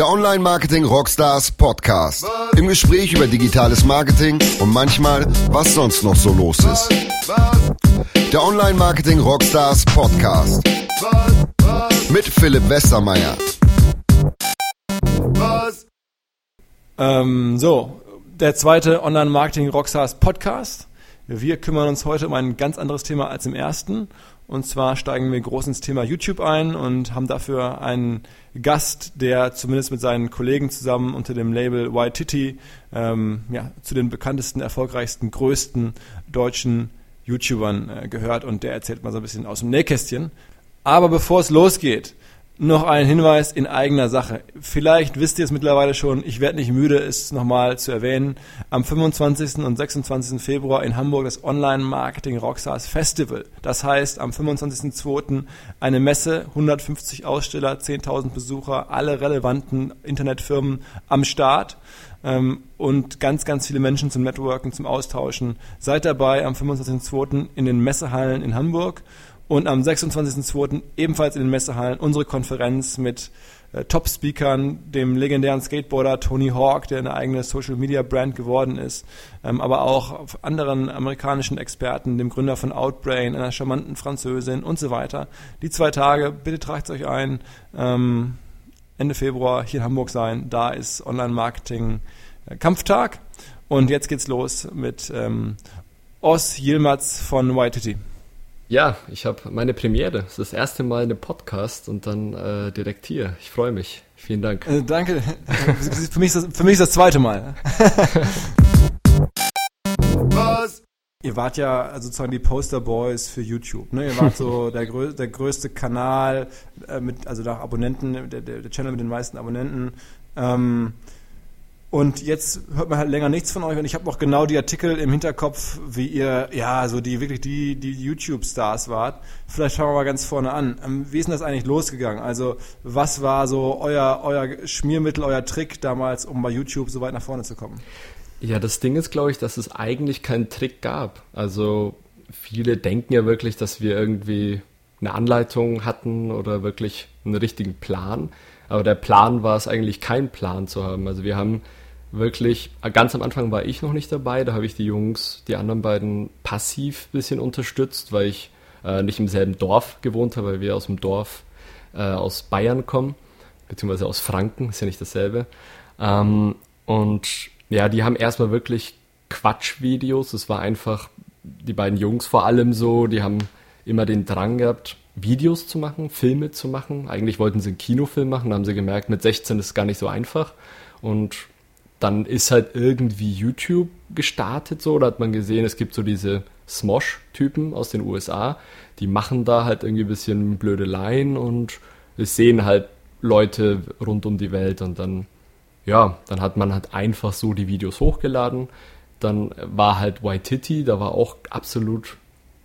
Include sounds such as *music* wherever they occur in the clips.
Der Online Marketing Rockstars Podcast. Im Gespräch über digitales Marketing und manchmal, was sonst noch so los ist. Der Online Marketing Rockstars Podcast. Mit Philipp Westermeier. Ähm, so, der zweite Online Marketing Rockstars Podcast. Wir kümmern uns heute um ein ganz anderes Thema als im ersten. Und zwar steigen wir groß ins Thema YouTube ein und haben dafür einen Gast, der zumindest mit seinen Kollegen zusammen unter dem Label Titty ähm, ja, zu den bekanntesten, erfolgreichsten, größten deutschen YouTubern äh, gehört und der erzählt mal so ein bisschen aus dem Nähkästchen. Aber bevor es losgeht, noch ein Hinweis in eigener Sache. Vielleicht wisst ihr es mittlerweile schon, ich werde nicht müde, es nochmal zu erwähnen. Am 25. und 26. Februar in Hamburg das Online Marketing Rockstars Festival. Das heißt, am 25.02. eine Messe, 150 Aussteller, 10.000 Besucher, alle relevanten Internetfirmen am Start ähm, und ganz, ganz viele Menschen zum Networken, zum Austauschen. Seid dabei am 25.02. in den Messehallen in Hamburg. Und am 26.02. ebenfalls in den Messehallen unsere Konferenz mit äh, Top-Speakern, dem legendären Skateboarder Tony Hawk, der eine eigene Social-Media-Brand geworden ist, ähm, aber auch anderen amerikanischen Experten, dem Gründer von Outbrain, einer charmanten Französin und so weiter. Die zwei Tage, bitte tragt euch ein, ähm, Ende Februar hier in Hamburg sein. Da ist Online-Marketing-Kampftag. Und jetzt geht's los mit ähm, Os Yilmaz von YTT. Ja, ich habe meine Premiere. Das ist das erste Mal in einem Podcast und dann äh, direkt hier. Ich freue mich. Vielen Dank. Äh, danke. für, mich ist das, für mich ist das zweite Mal. Was? Ihr wart ja also sozusagen die Poster Boys für YouTube. Ne? Ihr wart so *laughs* der, grö der größte Kanal äh, mit, also nach Abonnenten, der, der, Channel mit den meisten Abonnenten. Ähm, und jetzt hört man halt länger nichts von euch und ich habe auch genau die Artikel im Hinterkopf, wie ihr, ja, so die wirklich die, die YouTube-Stars wart. Vielleicht fangen wir mal ganz vorne an. Ähm, wie ist denn das eigentlich losgegangen? Also, was war so euer, euer Schmiermittel, euer Trick damals, um bei YouTube so weit nach vorne zu kommen? Ja, das Ding ist, glaube ich, dass es eigentlich keinen Trick gab. Also, viele denken ja wirklich, dass wir irgendwie eine Anleitung hatten oder wirklich einen richtigen Plan. Aber der Plan war es eigentlich, keinen Plan zu haben. Also, wir haben wirklich, ganz am Anfang war ich noch nicht dabei, da habe ich die Jungs, die anderen beiden passiv ein bisschen unterstützt, weil ich äh, nicht im selben Dorf gewohnt habe, weil wir aus dem Dorf äh, aus Bayern kommen, beziehungsweise aus Franken, ist ja nicht dasselbe. Ähm, und ja, die haben erstmal wirklich Quatschvideos, es war einfach, die beiden Jungs vor allem so, die haben immer den Drang gehabt, Videos zu machen, Filme zu machen. Eigentlich wollten sie einen Kinofilm machen, da haben sie gemerkt, mit 16 ist es gar nicht so einfach. Und dann ist halt irgendwie YouTube gestartet so, da hat man gesehen, es gibt so diese Smosh-Typen aus den USA, die machen da halt irgendwie ein bisschen blöde Blödeleien und es sehen halt Leute rund um die Welt und dann, ja, dann hat man halt einfach so die Videos hochgeladen. Dann war halt Waititi, da war auch absolut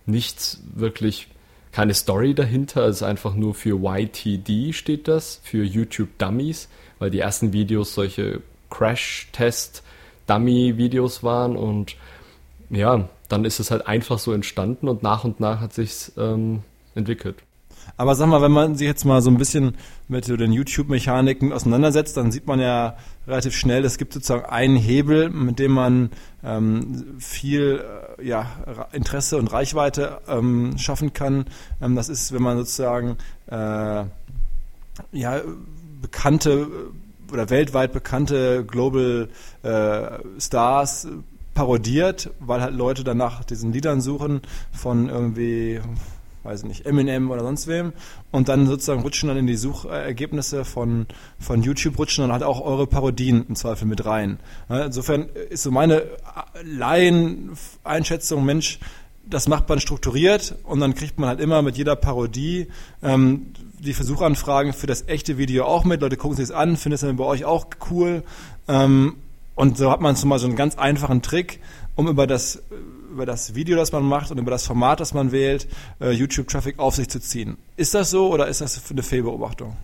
nichts wirklich, keine Story dahinter, es ist einfach nur für YTD steht das, für YouTube Dummies, weil die ersten Videos solche Crash-Test-Dummy-Videos waren und ja, dann ist es halt einfach so entstanden und nach und nach hat sich's ähm, entwickelt. Aber sag mal, wenn man sich jetzt mal so ein bisschen mit den YouTube-Mechaniken auseinandersetzt, dann sieht man ja relativ schnell, es gibt sozusagen einen Hebel, mit dem man ähm, viel äh, ja, Interesse und Reichweite ähm, schaffen kann. Ähm, das ist, wenn man sozusagen äh, ja, bekannte oder weltweit bekannte Global äh, Stars parodiert, weil halt Leute danach diesen Liedern suchen von irgendwie, weiß ich nicht, Eminem oder sonst wem und dann sozusagen rutschen dann in die Suchergebnisse von, von YouTube, rutschen dann halt auch eure Parodien im Zweifel mit rein. Insofern ist so meine Laien-Einschätzung, Mensch, das macht man strukturiert und dann kriegt man halt immer mit jeder Parodie ähm, die Versuchanfragen für das echte Video auch mit. Leute gucken sich es an, finden es dann bei euch auch cool. Ähm, und so hat man zum Beispiel so einen ganz einfachen Trick, um über das, über das Video, das man macht und über das Format, das man wählt, äh, YouTube-Traffic auf sich zu ziehen. Ist das so oder ist das eine Fehlbeobachtung?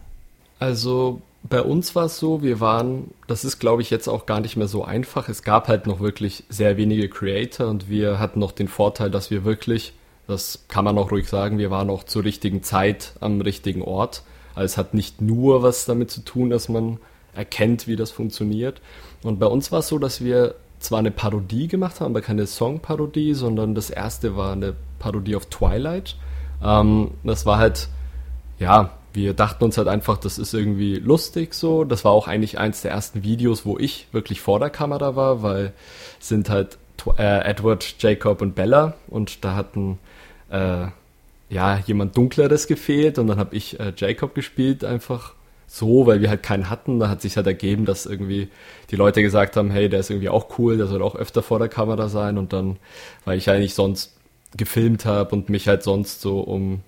Also bei uns war es so, wir waren, das ist glaube ich jetzt auch gar nicht mehr so einfach. Es gab halt noch wirklich sehr wenige Creator und wir hatten noch den Vorteil, dass wir wirklich das kann man auch ruhig sagen. Wir waren auch zur richtigen Zeit am richtigen Ort. Also es hat nicht nur was damit zu tun, dass man erkennt, wie das funktioniert. Und bei uns war es so, dass wir zwar eine Parodie gemacht haben, aber keine Songparodie, sondern das erste war eine Parodie auf Twilight. Ähm, das war halt, ja, wir dachten uns halt einfach, das ist irgendwie lustig so. Das war auch eigentlich eins der ersten Videos, wo ich wirklich vor der Kamera war, weil sind halt äh, Edward, Jacob und Bella und da hatten äh, ja jemand Dunkleres gefehlt und dann habe ich äh, Jacob gespielt einfach so, weil wir halt keinen hatten. Da hat sich halt ergeben, dass irgendwie die Leute gesagt haben, hey, der ist irgendwie auch cool, der soll auch öfter vor der Kamera sein und dann, weil ich eigentlich sonst gefilmt habe und mich halt sonst so um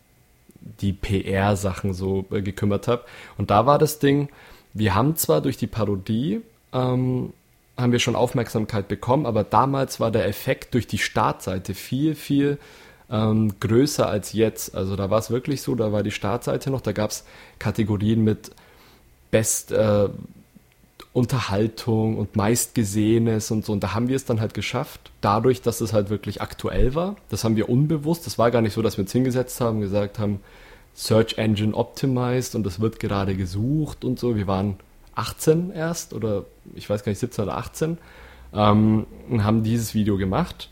die PR-Sachen so äh, gekümmert habe. Und da war das Ding, wir haben zwar durch die Parodie ähm, haben wir schon Aufmerksamkeit bekommen, aber damals war der Effekt durch die Startseite viel, viel ähm, größer als jetzt. Also da war es wirklich so, da war die Startseite noch, da gab es Kategorien mit Best äh, Unterhaltung und meistgesehenes und so. Und da haben wir es dann halt geschafft, dadurch, dass es halt wirklich aktuell war. Das haben wir unbewusst. Das war gar nicht so, dass wir uns hingesetzt haben, gesagt haben, Search Engine optimized und das wird gerade gesucht und so. Wir waren 18 erst oder ich weiß gar nicht, 17 oder 18 ähm, und haben dieses Video gemacht.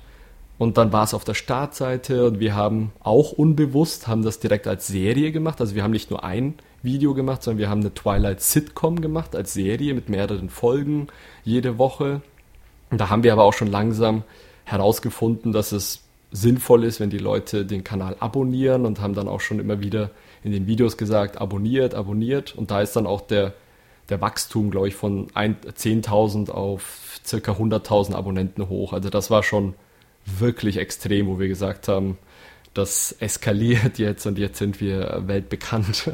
Und dann war es auf der Startseite und wir haben auch unbewusst, haben das direkt als Serie gemacht. Also wir haben nicht nur ein Video gemacht, sondern wir haben eine Twilight Sitcom gemacht als Serie mit mehreren Folgen jede Woche. Und da haben wir aber auch schon langsam herausgefunden, dass es sinnvoll ist, wenn die Leute den Kanal abonnieren und haben dann auch schon immer wieder in den Videos gesagt, abonniert, abonniert. Und da ist dann auch der, der Wachstum, glaube ich, von 10.000 auf circa 100.000 Abonnenten hoch. Also das war schon wirklich extrem, wo wir gesagt haben, das eskaliert jetzt und jetzt sind wir weltbekannt.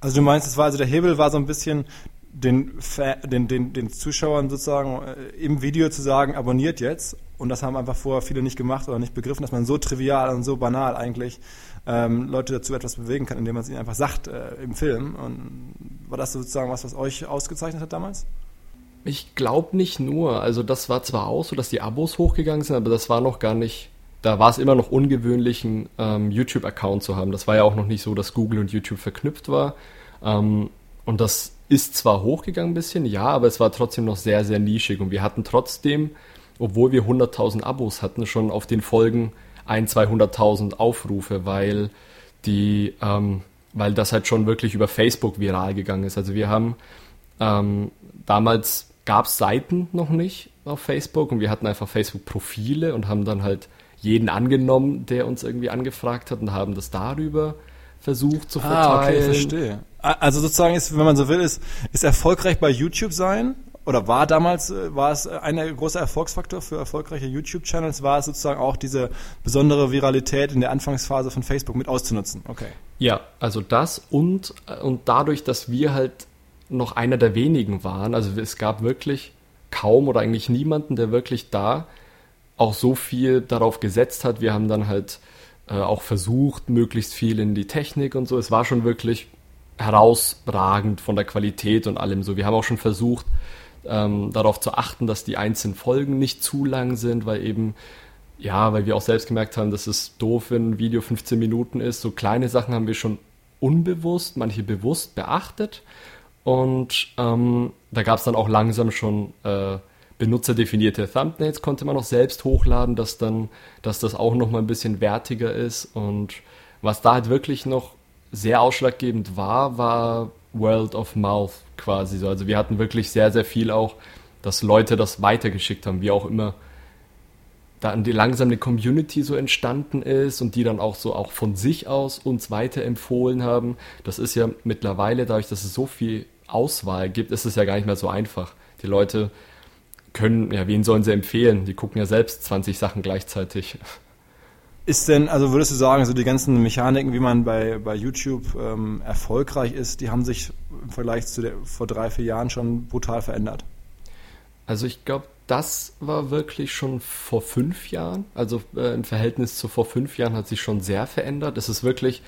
Also du meinst, es war also der Hebel war so ein bisschen den, den, den, den Zuschauern sozusagen äh, im Video zu sagen, abonniert jetzt. Und das haben einfach vorher viele nicht gemacht oder nicht begriffen, dass man so trivial und so banal eigentlich ähm, Leute dazu etwas bewegen kann, indem man es ihnen einfach sagt äh, im Film. Und war das sozusagen was, was euch ausgezeichnet hat damals? Ich glaube nicht nur. Also das war zwar auch so, dass die Abos hochgegangen sind, aber das war noch gar nicht da war es immer noch ungewöhnlich, einen ähm, YouTube-Account zu haben. Das war ja auch noch nicht so, dass Google und YouTube verknüpft war. Ähm, und das ist zwar hochgegangen ein bisschen, ja, aber es war trotzdem noch sehr, sehr nischig. Und wir hatten trotzdem, obwohl wir 100.000 Abos hatten, schon auf den Folgen ein, 200.000 Aufrufe, weil die, ähm, weil das halt schon wirklich über Facebook viral gegangen ist. Also wir haben ähm, damals gab es Seiten noch nicht auf Facebook und wir hatten einfach Facebook-Profile und haben dann halt jeden angenommen, der uns irgendwie angefragt hat und haben das darüber versucht zu verteilen. Ah, okay, verstehe. Also sozusagen ist, wenn man so will, ist, ist erfolgreich bei YouTube sein oder war damals, äh, war es ein großer Erfolgsfaktor für erfolgreiche YouTube-Channels, war es sozusagen auch diese besondere Viralität in der Anfangsphase von Facebook mit auszunutzen. Okay. Ja, also das und, und dadurch, dass wir halt noch einer der wenigen waren, also es gab wirklich kaum oder eigentlich niemanden, der wirklich da auch so viel darauf gesetzt hat. Wir haben dann halt äh, auch versucht, möglichst viel in die Technik und so. Es war schon wirklich herausragend von der Qualität und allem so. Wir haben auch schon versucht, ähm, darauf zu achten, dass die einzelnen Folgen nicht zu lang sind, weil eben, ja, weil wir auch selbst gemerkt haben, dass es doof, wenn ein Video 15 Minuten ist. So kleine Sachen haben wir schon unbewusst, manche bewusst beachtet. Und ähm, da gab es dann auch langsam schon äh, benutzerdefinierte Thumbnails konnte man auch selbst hochladen, dass dann, dass das auch noch mal ein bisschen wertiger ist. Und was da halt wirklich noch sehr ausschlaggebend war, war World of Mouth quasi so. Also wir hatten wirklich sehr, sehr viel auch, dass Leute das weitergeschickt haben, wie auch immer dann die langsam eine Community so entstanden ist und die dann auch so auch von sich aus uns weiterempfohlen haben. Das ist ja mittlerweile, dadurch, dass es so viel Auswahl gibt, ist es ja gar nicht mehr so einfach. Die Leute können, ja, wen sollen sie empfehlen? Die gucken ja selbst 20 Sachen gleichzeitig. Ist denn, also würdest du sagen, so die ganzen Mechaniken, wie man bei, bei YouTube ähm, erfolgreich ist, die haben sich im Vergleich zu der, vor drei, vier Jahren schon brutal verändert? Also ich glaube, das war wirklich schon vor fünf Jahren. Also äh, im Verhältnis zu vor fünf Jahren hat sich schon sehr verändert. Es ist wirklich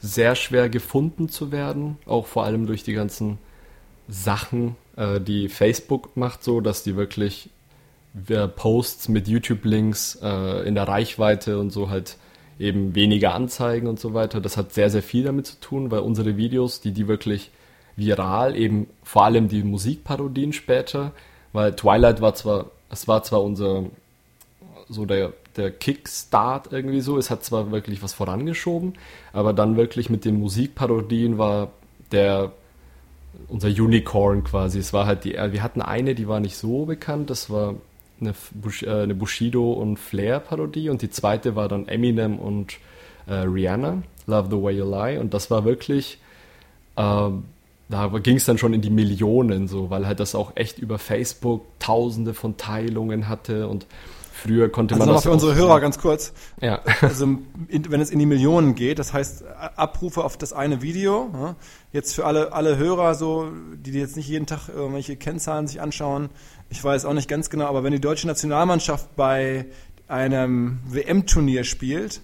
sehr schwer gefunden zu werden, auch vor allem durch die ganzen Sachen, äh, die Facebook macht, so dass die wirklich Posts mit YouTube-Links äh, in der Reichweite und so halt eben weniger Anzeigen und so weiter. Das hat sehr, sehr viel damit zu tun, weil unsere Videos, die die wirklich viral, eben vor allem die Musikparodien später, weil Twilight war zwar, es war zwar unser, so der, der Kickstart irgendwie so, es hat zwar wirklich was vorangeschoben, aber dann wirklich mit den Musikparodien war der, unser Unicorn quasi. Es war halt die, wir hatten eine, die war nicht so bekannt, das war eine, Bush, äh, eine Bushido und Flair Parodie und die zweite war dann Eminem und äh, Rihanna, Love the Way You Lie. Und das war wirklich, äh, da ging es dann schon in die Millionen so, weil halt das auch echt über Facebook tausende von Teilungen hatte. Und früher konnte also man das für unsere Hörer ganz kurz. Ja. Also in, wenn es in die Millionen geht, das heißt Abrufe auf das eine Video. Ja, jetzt für alle alle Hörer so, die jetzt nicht jeden Tag irgendwelche Kennzahlen sich anschauen, ich weiß auch nicht ganz genau, aber wenn die deutsche Nationalmannschaft bei einem WM-Turnier spielt,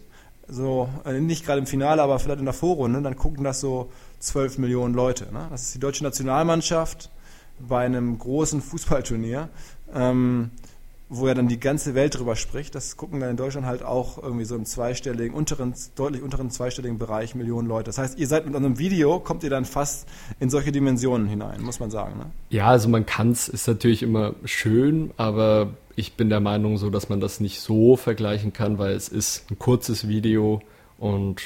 so äh, nicht gerade im Finale, aber vielleicht in der Vorrunde, dann gucken das so 12 Millionen Leute. Ne? Das ist die deutsche Nationalmannschaft bei einem großen Fußballturnier. Ähm, wo ja dann die ganze Welt drüber spricht. Das gucken dann in Deutschland halt auch irgendwie so im zweistelligen, unteren, deutlich unteren zweistelligen Bereich Millionen Leute. Das heißt, ihr seid mit einem Video, kommt ihr dann fast in solche Dimensionen hinein, muss man sagen. Ne? Ja, also man kann es, ist natürlich immer schön, aber ich bin der Meinung so, dass man das nicht so vergleichen kann, weil es ist ein kurzes Video und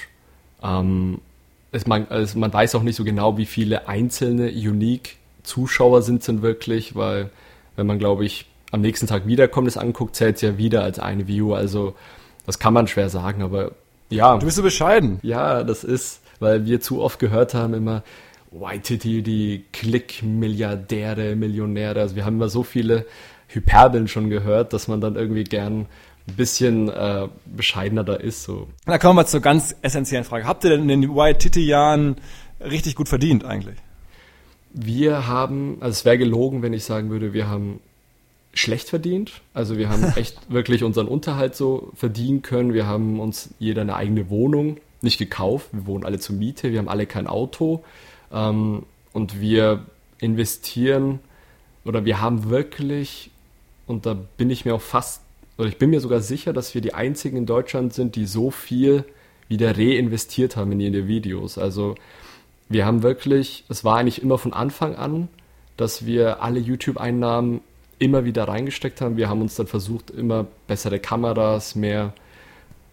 ähm, es, man, also man weiß auch nicht so genau, wie viele einzelne Unique Zuschauer sind es denn wirklich, weil wenn man, glaube ich, am nächsten Tag wiederkommt, es anguckt, zählt es ja wieder als eine View. Also das kann man schwer sagen, aber ja. Du bist so bescheiden. Ja, das ist, weil wir zu oft gehört haben immer, Whitey, die Klick-Milliardäre, Millionäre. Also wir haben immer so viele Hyperbeln schon gehört, dass man dann irgendwie gern ein bisschen äh, bescheidener da ist. So. Da kommen wir zur ganz essentiellen Frage. Habt ihr denn in den White-Titty-Jahren richtig gut verdient eigentlich? Wir haben, also es wäre gelogen, wenn ich sagen würde, wir haben schlecht verdient. Also wir haben *laughs* echt wirklich unseren Unterhalt so verdienen können. Wir haben uns jeder eine eigene Wohnung nicht gekauft. Wir wohnen alle zur Miete. Wir haben alle kein Auto. Ähm, und wir investieren oder wir haben wirklich, und da bin ich mir auch fast, oder ich bin mir sogar sicher, dass wir die einzigen in Deutschland sind, die so viel wieder reinvestiert haben in ihre Videos. Also wir haben wirklich, es war eigentlich immer von Anfang an, dass wir alle YouTube-Einnahmen immer wieder reingesteckt haben. Wir haben uns dann versucht, immer bessere Kameras, mehr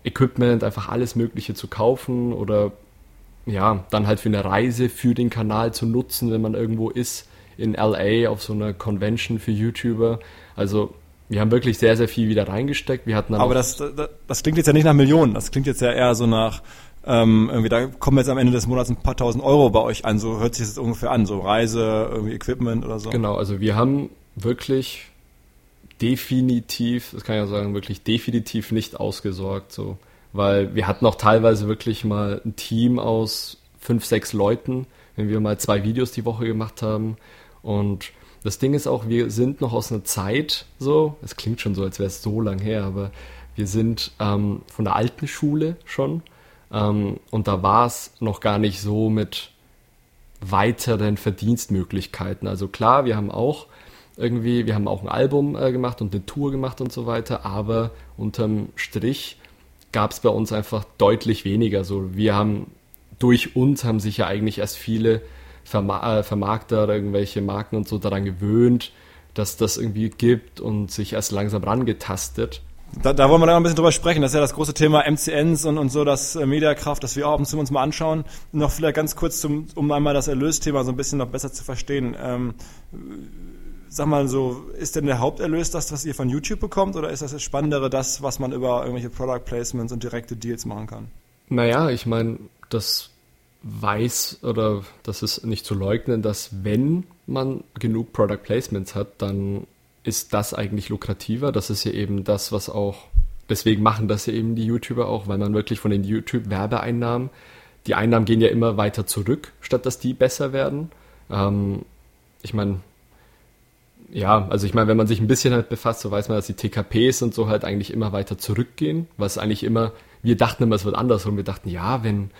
Equipment, einfach alles Mögliche zu kaufen oder ja, dann halt für eine Reise für den Kanal zu nutzen, wenn man irgendwo ist, in LA auf so einer Convention für YouTuber. Also wir haben wirklich sehr, sehr viel wieder reingesteckt. Wir hatten Aber das, das, das klingt jetzt ja nicht nach Millionen, das klingt jetzt ja eher so nach ähm, irgendwie, da kommen jetzt am Ende des Monats ein paar tausend Euro bei euch an, so hört sich das ungefähr an, so Reise, irgendwie Equipment oder so. Genau, also wir haben wirklich definitiv, das kann ich ja sagen, wirklich definitiv nicht ausgesorgt, so. Weil wir hatten auch teilweise wirklich mal ein Team aus fünf, sechs Leuten, wenn wir mal zwei Videos die Woche gemacht haben. Und das Ding ist auch, wir sind noch aus einer Zeit so, es klingt schon so, als wäre es so lang her, aber wir sind ähm, von der alten Schule schon. Ähm, und da war es noch gar nicht so mit weiteren Verdienstmöglichkeiten. Also klar, wir haben auch irgendwie, wir haben auch ein Album äh, gemacht und eine Tour gemacht und so weiter, aber unterm Strich gab es bei uns einfach deutlich weniger. So, wir haben durch uns haben sich ja eigentlich erst viele Verma äh, Vermarkter, irgendwelche Marken und so daran gewöhnt, dass das irgendwie gibt und sich erst langsam rangetastet. Da, da wollen wir dann ein bisschen drüber sprechen. Das ist ja das große Thema MCNs und, und so, das äh, Mediakraft, das wir auch ab uns mal anschauen. Noch vielleicht ganz kurz, zum, um einmal das Erlösthema so ein bisschen noch besser zu verstehen. Ähm, sag mal so, ist denn der Haupterlös das, was ihr von YouTube bekommt, oder ist das das Spannendere, das, was man über irgendwelche Product Placements und direkte Deals machen kann? Naja, ich meine, das weiß oder das ist nicht zu leugnen, dass wenn man genug Product Placements hat, dann ist das eigentlich lukrativer. Das ist ja eben das, was auch, deswegen machen das ja eben die YouTuber auch, weil man wirklich von den YouTube-Werbeeinnahmen, die Einnahmen gehen ja immer weiter zurück, statt dass die besser werden. Ähm, ich meine, ja, also ich meine, wenn man sich ein bisschen halt befasst, so weiß man, dass die TKPs und so halt eigentlich immer weiter zurückgehen, was eigentlich immer, wir dachten immer, es wird andersrum. Wir dachten, ja, wenn,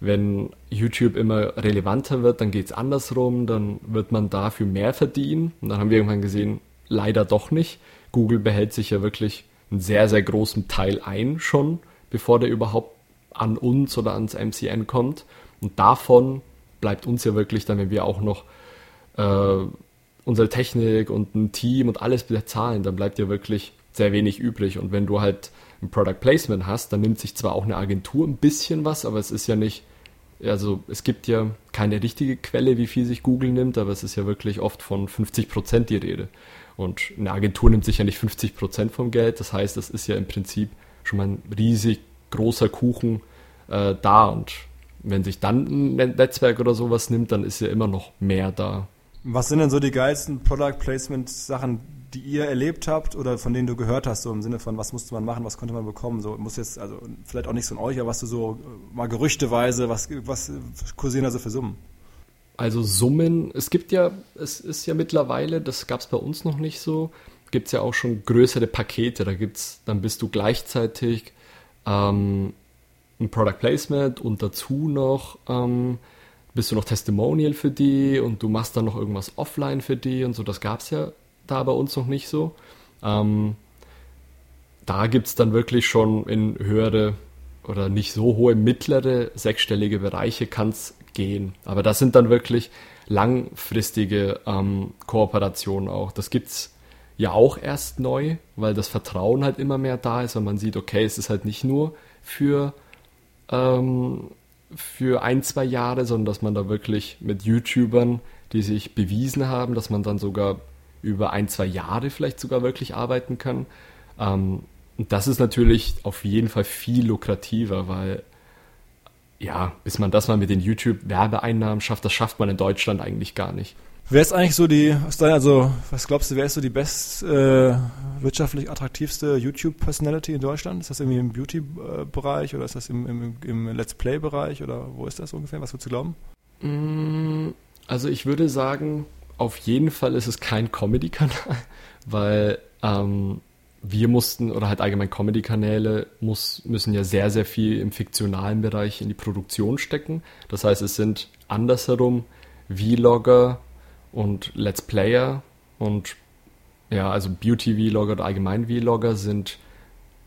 wenn YouTube immer relevanter wird, dann geht's andersrum, dann wird man dafür mehr verdienen. Und dann haben wir irgendwann gesehen, leider doch nicht. Google behält sich ja wirklich einen sehr, sehr großen Teil ein schon, bevor der überhaupt an uns oder ans MCN kommt. Und davon bleibt uns ja wirklich dann, wenn wir auch noch äh, unsere Technik und ein Team und alles bezahlen, dann bleibt ja wirklich sehr wenig übrig. Und wenn du halt ein Product Placement hast, dann nimmt sich zwar auch eine Agentur ein bisschen was, aber es ist ja nicht, also es gibt ja keine richtige Quelle, wie viel sich Google nimmt, aber es ist ja wirklich oft von 50 Prozent die Rede. Und eine Agentur nimmt sich ja nicht 50 Prozent vom Geld, das heißt, das ist ja im Prinzip schon mal ein riesig großer Kuchen äh, da und wenn sich dann ein Netzwerk oder sowas nimmt, dann ist ja immer noch mehr da. Was sind denn so die geilsten Product Placement Sachen, die ihr erlebt habt oder von denen du gehört hast, so im Sinne von, was musste man machen, was konnte man bekommen? So muss jetzt, also vielleicht auch nichts von euch, aber was du so mal gerüchteweise, was, was kursieren da so für Summen? Also Summen, es gibt ja, es ist ja mittlerweile, das gab es bei uns noch nicht so, gibt es ja auch schon größere Pakete. Da gibt's, dann bist du gleichzeitig ähm, ein Product Placement und dazu noch ähm, bist du noch Testimonial für die und du machst dann noch irgendwas offline für die und so. Das gab es ja da bei uns noch nicht so. Ähm, da gibt es dann wirklich schon in höhere oder nicht so hohe, mittlere, sechsstellige Bereiche kann es gehen. Aber das sind dann wirklich langfristige ähm, Kooperationen auch. Das gibt es ja auch erst neu, weil das Vertrauen halt immer mehr da ist und man sieht, okay, es ist halt nicht nur für, ähm, für ein, zwei Jahre, sondern dass man da wirklich mit YouTubern, die sich bewiesen haben, dass man dann sogar über ein, zwei Jahre vielleicht sogar wirklich arbeiten kann. Ähm, das ist natürlich auf jeden Fall viel lukrativer, weil ja, bis man das mal mit den YouTube-Werbeeinnahmen schafft, das schafft man in Deutschland eigentlich gar nicht. Wer ist eigentlich so die, also was glaubst du, wer ist so die best äh, wirtschaftlich attraktivste YouTube-Personality in Deutschland? Ist das irgendwie im Beauty-Bereich oder ist das im, im, im Let's Play-Bereich oder wo ist das ungefähr? Was würdest du glauben? Mm, also ich würde sagen, auf jeden Fall ist es kein Comedy-Kanal, *laughs* weil ähm, wir mussten, oder halt allgemein Comedy-Kanäle muss, müssen ja sehr, sehr viel im fiktionalen Bereich in die Produktion stecken. Das heißt, es sind andersherum Vlogger, und Let's Player und ja, also Beauty-Vlogger oder allgemein Vlogger sind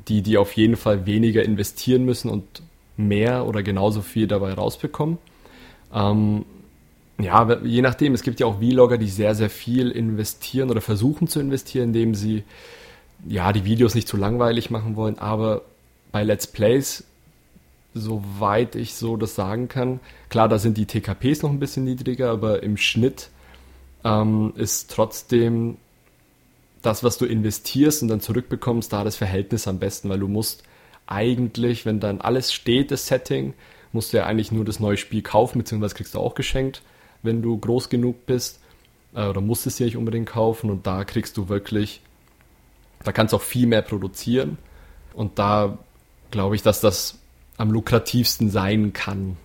die, die auf jeden Fall weniger investieren müssen und mehr oder genauso viel dabei rausbekommen. Ähm, ja, je nachdem, es gibt ja auch Vlogger, die sehr, sehr viel investieren oder versuchen zu investieren, indem sie ja die Videos nicht zu langweilig machen wollen, aber bei Let's Plays, soweit ich so das sagen kann, klar, da sind die TKPs noch ein bisschen niedriger, aber im Schnitt ähm, ist trotzdem das, was du investierst und dann zurückbekommst, da das Verhältnis am besten, weil du musst eigentlich, wenn dann alles steht, das Setting, musst du ja eigentlich nur das neue Spiel kaufen, beziehungsweise kriegst du auch geschenkt, wenn du groß genug bist. Äh, oder musst es dir nicht unbedingt kaufen und da kriegst du wirklich, da kannst du auch viel mehr produzieren. Und da glaube ich, dass das am lukrativsten sein kann.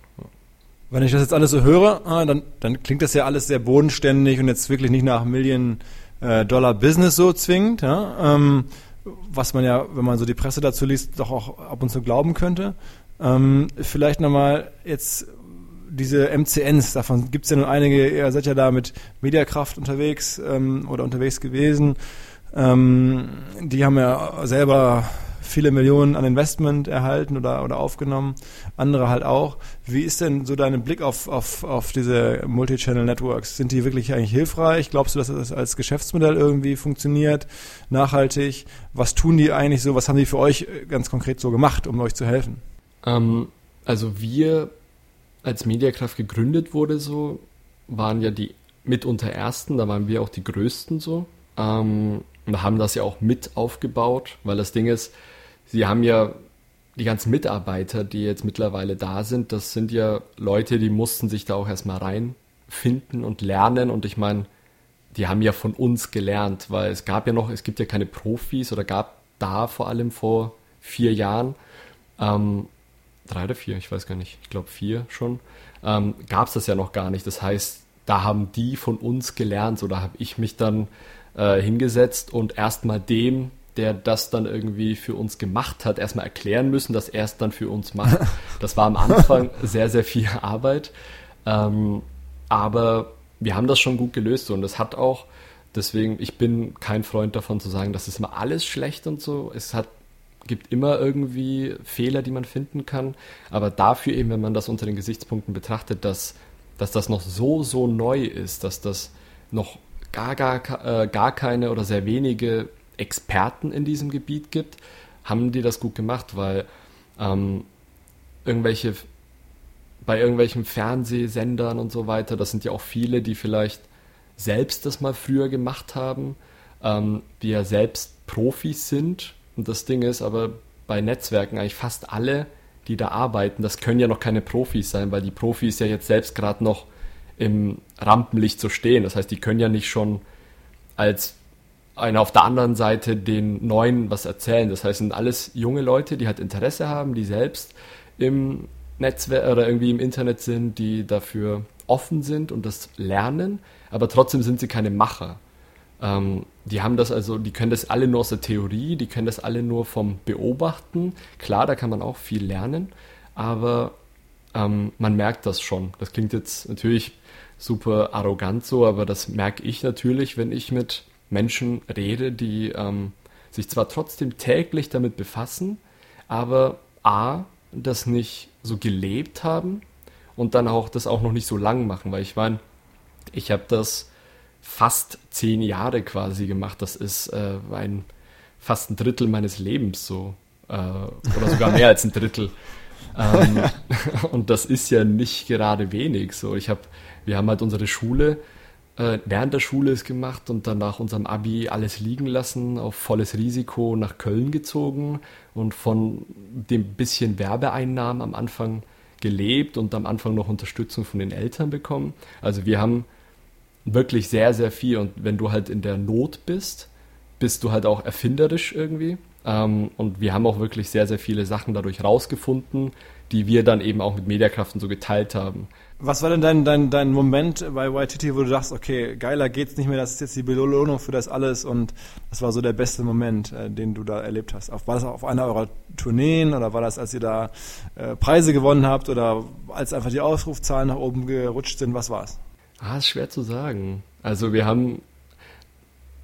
Wenn ich das jetzt alles so höre, ah, dann, dann klingt das ja alles sehr bodenständig und jetzt wirklich nicht nach Million äh, Dollar Business so zwingend, ja? ähm, was man ja, wenn man so die Presse dazu liest, doch auch ab und zu glauben könnte. Ähm, vielleicht nochmal jetzt diese MCNs, davon gibt es ja nun einige, ihr seid ja da mit Mediakraft unterwegs ähm, oder unterwegs gewesen. Ähm, die haben ja selber viele Millionen an Investment erhalten oder, oder aufgenommen, andere halt auch. Wie ist denn so dein Blick auf, auf, auf diese Multi-Channel Networks? Sind die wirklich eigentlich hilfreich? Glaubst du, dass das als Geschäftsmodell irgendwie funktioniert, nachhaltig? Was tun die eigentlich so? Was haben die für euch ganz konkret so gemacht, um euch zu helfen? Ähm, also wir, als Mediakraft gegründet wurde, so waren ja die mitunter ersten, da waren wir auch die größten so. Ähm, und haben das ja auch mit aufgebaut, weil das Ding ist, Sie haben ja die ganzen Mitarbeiter, die jetzt mittlerweile da sind, das sind ja Leute, die mussten sich da auch erstmal reinfinden und lernen. Und ich meine, die haben ja von uns gelernt, weil es gab ja noch, es gibt ja keine Profis oder gab da vor allem vor vier Jahren, ähm, drei oder vier, ich weiß gar nicht, ich glaube vier schon, ähm, gab es das ja noch gar nicht. Das heißt, da haben die von uns gelernt oder habe ich mich dann äh, hingesetzt und erstmal dem der das dann irgendwie für uns gemacht hat, erstmal erklären müssen, dass er es dann für uns macht. *laughs* Das war am Anfang sehr, sehr viel Arbeit. Ähm, aber wir haben das schon gut gelöst und es hat auch, deswegen, ich bin kein Freund davon zu sagen, das ist immer alles schlecht und so. Es hat, gibt immer irgendwie Fehler, die man finden kann. Aber dafür eben, wenn man das unter den Gesichtspunkten betrachtet, dass dass das noch so, so neu ist, dass das noch gar, gar, äh, gar keine oder sehr wenige Experten in diesem Gebiet gibt, haben die das gut gemacht, weil ähm, irgendwelche bei irgendwelchen Fernsehsendern und so weiter, das sind ja auch viele, die vielleicht selbst das mal früher gemacht haben, ähm, die ja selbst Profis sind. Und das Ding ist aber bei Netzwerken eigentlich fast alle, die da arbeiten, das können ja noch keine Profis sein, weil die Profis ja jetzt selbst gerade noch im Rampenlicht so stehen. Das heißt, die können ja nicht schon als einer auf der anderen Seite den Neuen was erzählen. Das heißt, sind alles junge Leute, die halt Interesse haben, die selbst im Netzwerk oder irgendwie im Internet sind, die dafür offen sind und das lernen, aber trotzdem sind sie keine Macher. Ähm, die haben das also, die können das alle nur aus der Theorie, die können das alle nur vom Beobachten. Klar, da kann man auch viel lernen, aber ähm, man merkt das schon. Das klingt jetzt natürlich super arrogant so, aber das merke ich natürlich, wenn ich mit Menschen rede, die ähm, sich zwar trotzdem täglich damit befassen, aber a, das nicht so gelebt haben und dann auch das auch noch nicht so lang machen, weil ich meine, ich habe das fast zehn Jahre quasi gemacht. Das ist äh, ein fast ein Drittel meines Lebens so äh, oder sogar mehr als ein Drittel. ähm, *laughs* und das ist ja nicht gerade wenig. So, ich habe, wir haben halt unsere Schule äh, während der Schule es gemacht und dann nach unserem Abi alles liegen lassen, auf volles Risiko nach Köln gezogen und von dem bisschen Werbeeinnahmen am Anfang gelebt und am Anfang noch Unterstützung von den Eltern bekommen. Also wir haben wirklich sehr, sehr viel und wenn du halt in der Not bist, bist du halt auch erfinderisch irgendwie. Ähm, und wir haben auch wirklich sehr, sehr viele Sachen dadurch rausgefunden, die wir dann eben auch mit Mediakraften so geteilt haben. Was war denn dein, dein, dein Moment bei YTT, wo du dachtest, okay, geiler geht's nicht mehr, das ist jetzt die Belohnung für das alles und das war so der beste Moment, äh, den du da erlebt hast? War das auf einer eurer Tourneen oder war das, als ihr da äh, Preise gewonnen habt oder als einfach die Aufrufzahlen nach oben gerutscht sind? Was war's? Ah, ist schwer zu sagen. Also wir haben,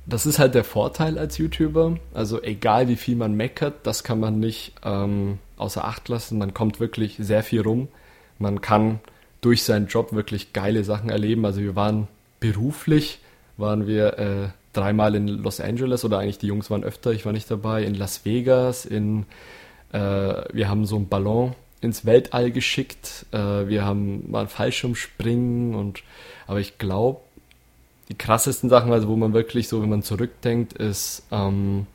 das ist halt der Vorteil als YouTuber. Also egal wie viel man meckert, das kann man nicht ähm, außer Acht lassen. Man kommt wirklich sehr viel rum. Man kann durch seinen Job wirklich geile Sachen erleben. Also wir waren beruflich, waren wir äh, dreimal in Los Angeles oder eigentlich die Jungs waren öfter, ich war nicht dabei, in Las Vegas, in äh, wir haben so einen Ballon ins Weltall geschickt, äh, wir haben mal Fallschirmspringen und aber ich glaube, die krassesten Sachen, also wo man wirklich so, wenn man zurückdenkt, ist, ähm,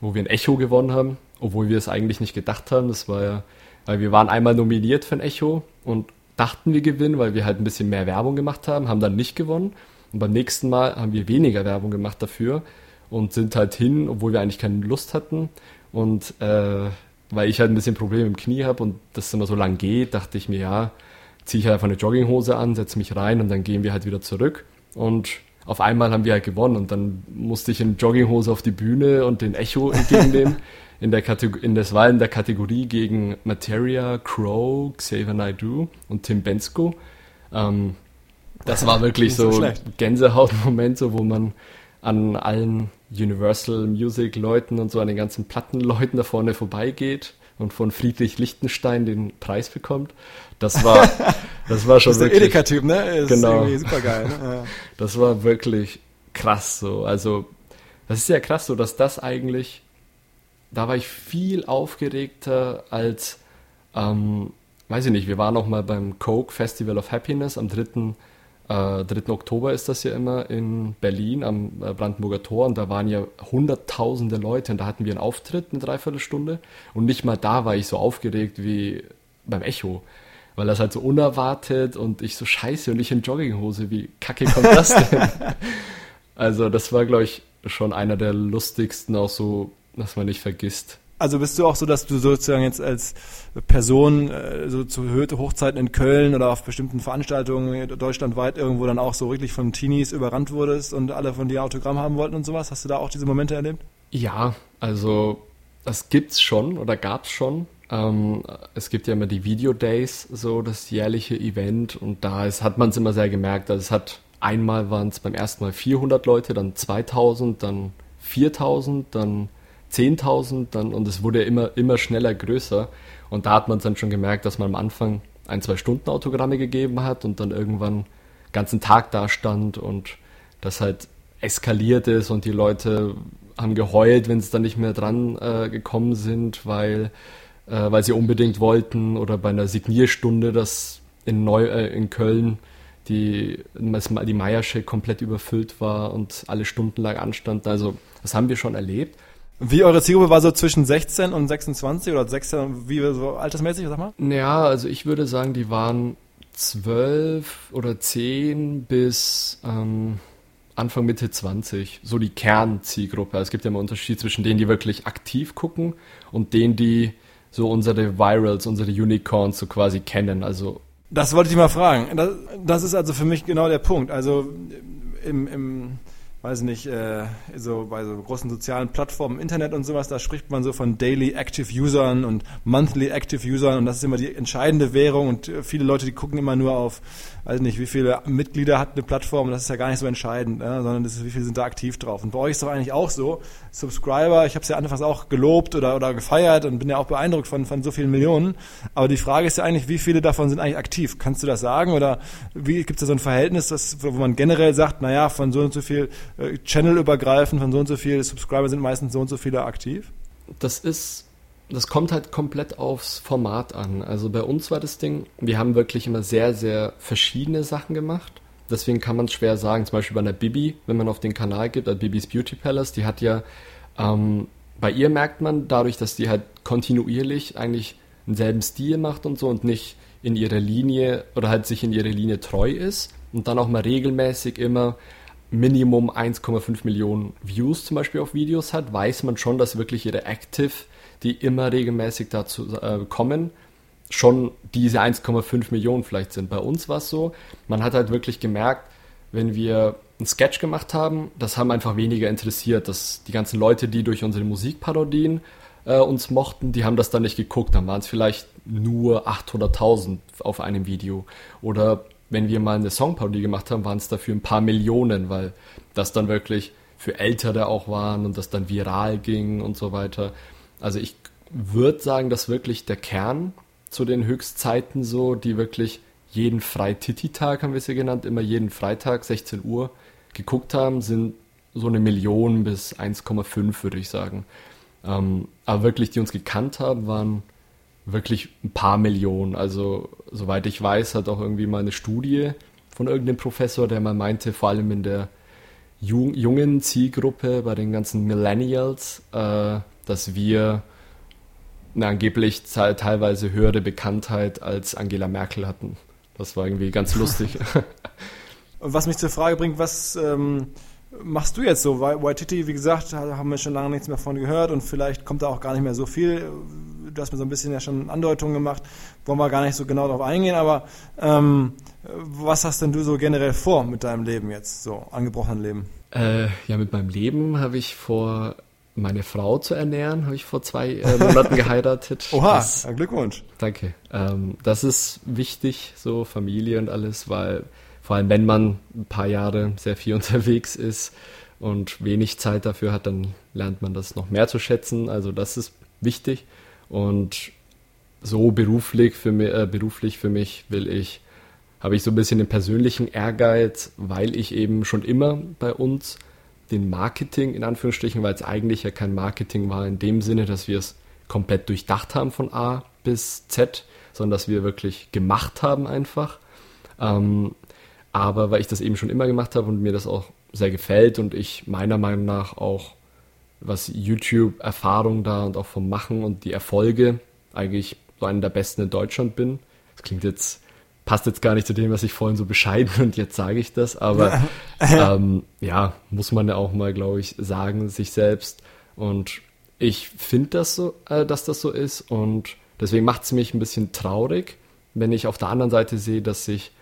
wo wir ein Echo gewonnen haben, obwohl wir es eigentlich nicht gedacht haben. Das war ja, weil wir waren einmal nominiert für ein Echo und dachten wir gewinnen, weil wir halt ein bisschen mehr Werbung gemacht haben, haben dann nicht gewonnen. Und beim nächsten Mal haben wir weniger Werbung gemacht dafür und sind halt hin, obwohl wir eigentlich keine Lust hatten. Und äh, weil ich halt ein bisschen Probleme im Knie habe und das immer so lang geht, dachte ich mir, ja, ziehe ich halt einfach eine Jogginghose an, setze mich rein und dann gehen wir halt wieder zurück. Und auf einmal haben wir halt gewonnen und dann musste ich in Jogginghose auf die Bühne und den Echo entgegennehmen. *laughs* in der Kategor in das war in der Kategorie gegen Materia, Crow, Xavier Naidoo und Tim Bensko. Ähm, das war *laughs* wirklich so, so Gänsehautmoment, so, wo man an allen Universal Music Leuten und so an den ganzen Plattenleuten da vorne vorbeigeht und von Friedrich Lichtenstein den Preis bekommt. Das war, *laughs* das war schon das ist wirklich. Der Edeka-Typ, ne? Ist genau. super geil. Ne? Das war wirklich krass so. Also, das ist ja krass so, dass das eigentlich da war ich viel aufgeregter als, ähm, weiß ich nicht, wir waren auch mal beim Coke Festival of Happiness am 3. Äh, 3. Oktober ist das ja immer in Berlin am äh, Brandenburger Tor und da waren ja hunderttausende Leute und da hatten wir einen Auftritt eine Dreiviertelstunde und nicht mal da war ich so aufgeregt wie beim Echo, weil das halt so unerwartet und ich so scheiße und ich in Jogginghose, wie kacke kommt das denn? *laughs* also das war glaube ich schon einer der lustigsten auch so was man nicht vergisst. Also bist du auch so, dass du sozusagen jetzt als Person äh, so zu Hochzeiten in Köln oder auf bestimmten Veranstaltungen deutschlandweit irgendwo dann auch so wirklich von Teenies überrannt wurdest und alle von dir Autogramm haben wollten und sowas? Hast du da auch diese Momente erlebt? Ja, also das gibt's schon oder gab's schon. Ähm, es gibt ja immer die Video Days, so das jährliche Event und da ist, hat man es immer sehr gemerkt. Also es hat einmal waren es beim ersten Mal 400 Leute, dann 2000, dann 4000, dann 10.000 dann und es wurde immer, immer schneller größer. Und da hat man dann schon gemerkt, dass man am Anfang ein, zwei Stunden Autogramme gegeben hat und dann irgendwann ganzen Tag da stand und das halt eskaliert ist und die Leute haben geheult, wenn sie dann nicht mehr dran äh, gekommen sind, weil, äh, weil sie unbedingt wollten oder bei einer Signierstunde, das in, Neu äh, in Köln die, die Meiersche komplett überfüllt war und alle stundenlang anstand. Also das haben wir schon erlebt. Wie eure Zielgruppe war so zwischen 16 und 26 oder 16, wie so altersmäßig, sag mal? Ja, also ich würde sagen, die waren 12 oder 10 bis ähm, Anfang Mitte 20, so die Kernzielgruppe. Es gibt ja immer einen Unterschied zwischen denen, die wirklich aktiv gucken und denen, die so unsere Virals, unsere Unicorns so quasi kennen. Also das wollte ich mal fragen. Das, das ist also für mich genau der Punkt. Also im, im weiß nicht, äh, so bei so großen sozialen Plattformen, Internet und sowas, da spricht man so von Daily Active Usern und Monthly Active Usern und das ist immer die entscheidende Währung und äh, viele Leute, die gucken immer nur auf, weiß nicht, wie viele Mitglieder hat eine Plattform, das ist ja gar nicht so entscheidend, ne? sondern das ist, wie viele sind da aktiv drauf. Und bei euch ist doch eigentlich auch so, Subscriber, ich habe es ja anfangs auch gelobt oder, oder gefeiert und bin ja auch beeindruckt von, von so vielen Millionen, aber die Frage ist ja eigentlich, wie viele davon sind eigentlich aktiv? Kannst du das sagen oder wie gibt es da so ein Verhältnis, das, wo man generell sagt, naja, von so und so viel äh, Channel übergreifend von so und so viel Subscriber sind meistens so und so viele aktiv? Das ist, das kommt halt komplett aufs Format an. Also bei uns war das Ding, wir haben wirklich immer sehr, sehr verschiedene Sachen gemacht. Deswegen kann man es schwer sagen. Zum Beispiel bei einer Bibi, wenn man auf den Kanal geht, bei Bibis Beauty Palace, die hat ja, ähm, bei ihr merkt man dadurch, dass die halt kontinuierlich eigentlich denselben Stil macht und so und nicht in ihrer Linie oder halt sich in ihrer Linie treu ist und dann auch mal regelmäßig immer Minimum 1,5 Millionen Views zum Beispiel auf Videos hat, weiß man schon, dass wirklich ihre Active, die immer regelmäßig dazu äh, kommen, schon diese 1,5 Millionen vielleicht sind. Bei uns war es so, man hat halt wirklich gemerkt, wenn wir einen Sketch gemacht haben, das haben einfach weniger interessiert. Dass die ganzen Leute, die durch unsere Musikparodien äh, uns mochten, die haben das dann nicht geguckt. Dann waren es vielleicht nur 800.000 auf einem Video. Oder wenn wir mal eine Songparodie gemacht haben, waren es dafür ein paar Millionen, weil das dann wirklich für Ältere auch waren und das dann viral ging und so weiter. Also ich würde sagen, dass wirklich der Kern zu den Höchstzeiten so, die wirklich jeden Freititi-Tag, haben wir sie genannt, immer jeden Freitag, 16 Uhr, geguckt haben, sind so eine Million bis 1,5, würde ich sagen. Ähm, aber wirklich, die uns gekannt haben, waren wirklich ein paar Millionen. Also, soweit ich weiß, hat auch irgendwie mal eine Studie von irgendeinem Professor, der mal meinte, vor allem in der jungen Zielgruppe, bei den ganzen Millennials, äh, dass wir eine angeblich teilweise höhere Bekanntheit als Angela Merkel hatten. Das war irgendwie ganz lustig. *laughs* was mich zur Frage bringt, was ähm, machst du jetzt so? Waititi, wie gesagt, haben wir schon lange nichts mehr von gehört und vielleicht kommt da auch gar nicht mehr so viel. Du hast mir so ein bisschen ja schon Andeutungen gemacht, wollen wir gar nicht so genau darauf eingehen, aber ähm, was hast denn du so generell vor mit deinem Leben jetzt, so angebrochenen Leben? Äh, ja, mit meinem Leben habe ich vor, meine Frau zu ernähren, habe ich vor zwei äh, Monaten *laughs* geheiratet. Oha, das, Glückwunsch. Danke. Ähm, das ist wichtig, so Familie und alles, weil vor allem wenn man ein paar Jahre sehr viel *laughs* unterwegs ist und wenig Zeit dafür hat, dann lernt man das noch mehr zu schätzen. Also das ist wichtig. Und so beruflich für mich, äh, beruflich für mich will ich, habe ich so ein bisschen den persönlichen Ehrgeiz, weil ich eben schon immer bei uns den Marketing, in Anführungsstrichen, weil es eigentlich ja kein Marketing war in dem Sinne, dass wir es komplett durchdacht haben von A bis Z, sondern dass wir wirklich gemacht haben einfach. Ähm, aber weil ich das eben schon immer gemacht habe und mir das auch sehr gefällt und ich meiner Meinung nach auch, was YouTube-Erfahrung da und auch vom Machen und die Erfolge eigentlich so einer der besten in Deutschland bin. Das klingt jetzt, passt jetzt gar nicht zu dem, was ich vorhin so bescheiden *laughs* und jetzt sage ich das, aber *laughs* ähm, ja, muss man ja auch mal, glaube ich, sagen, sich selbst. Und ich finde das so, äh, dass das so ist und deswegen macht es mich ein bisschen traurig, wenn ich auf der anderen Seite sehe, dass sich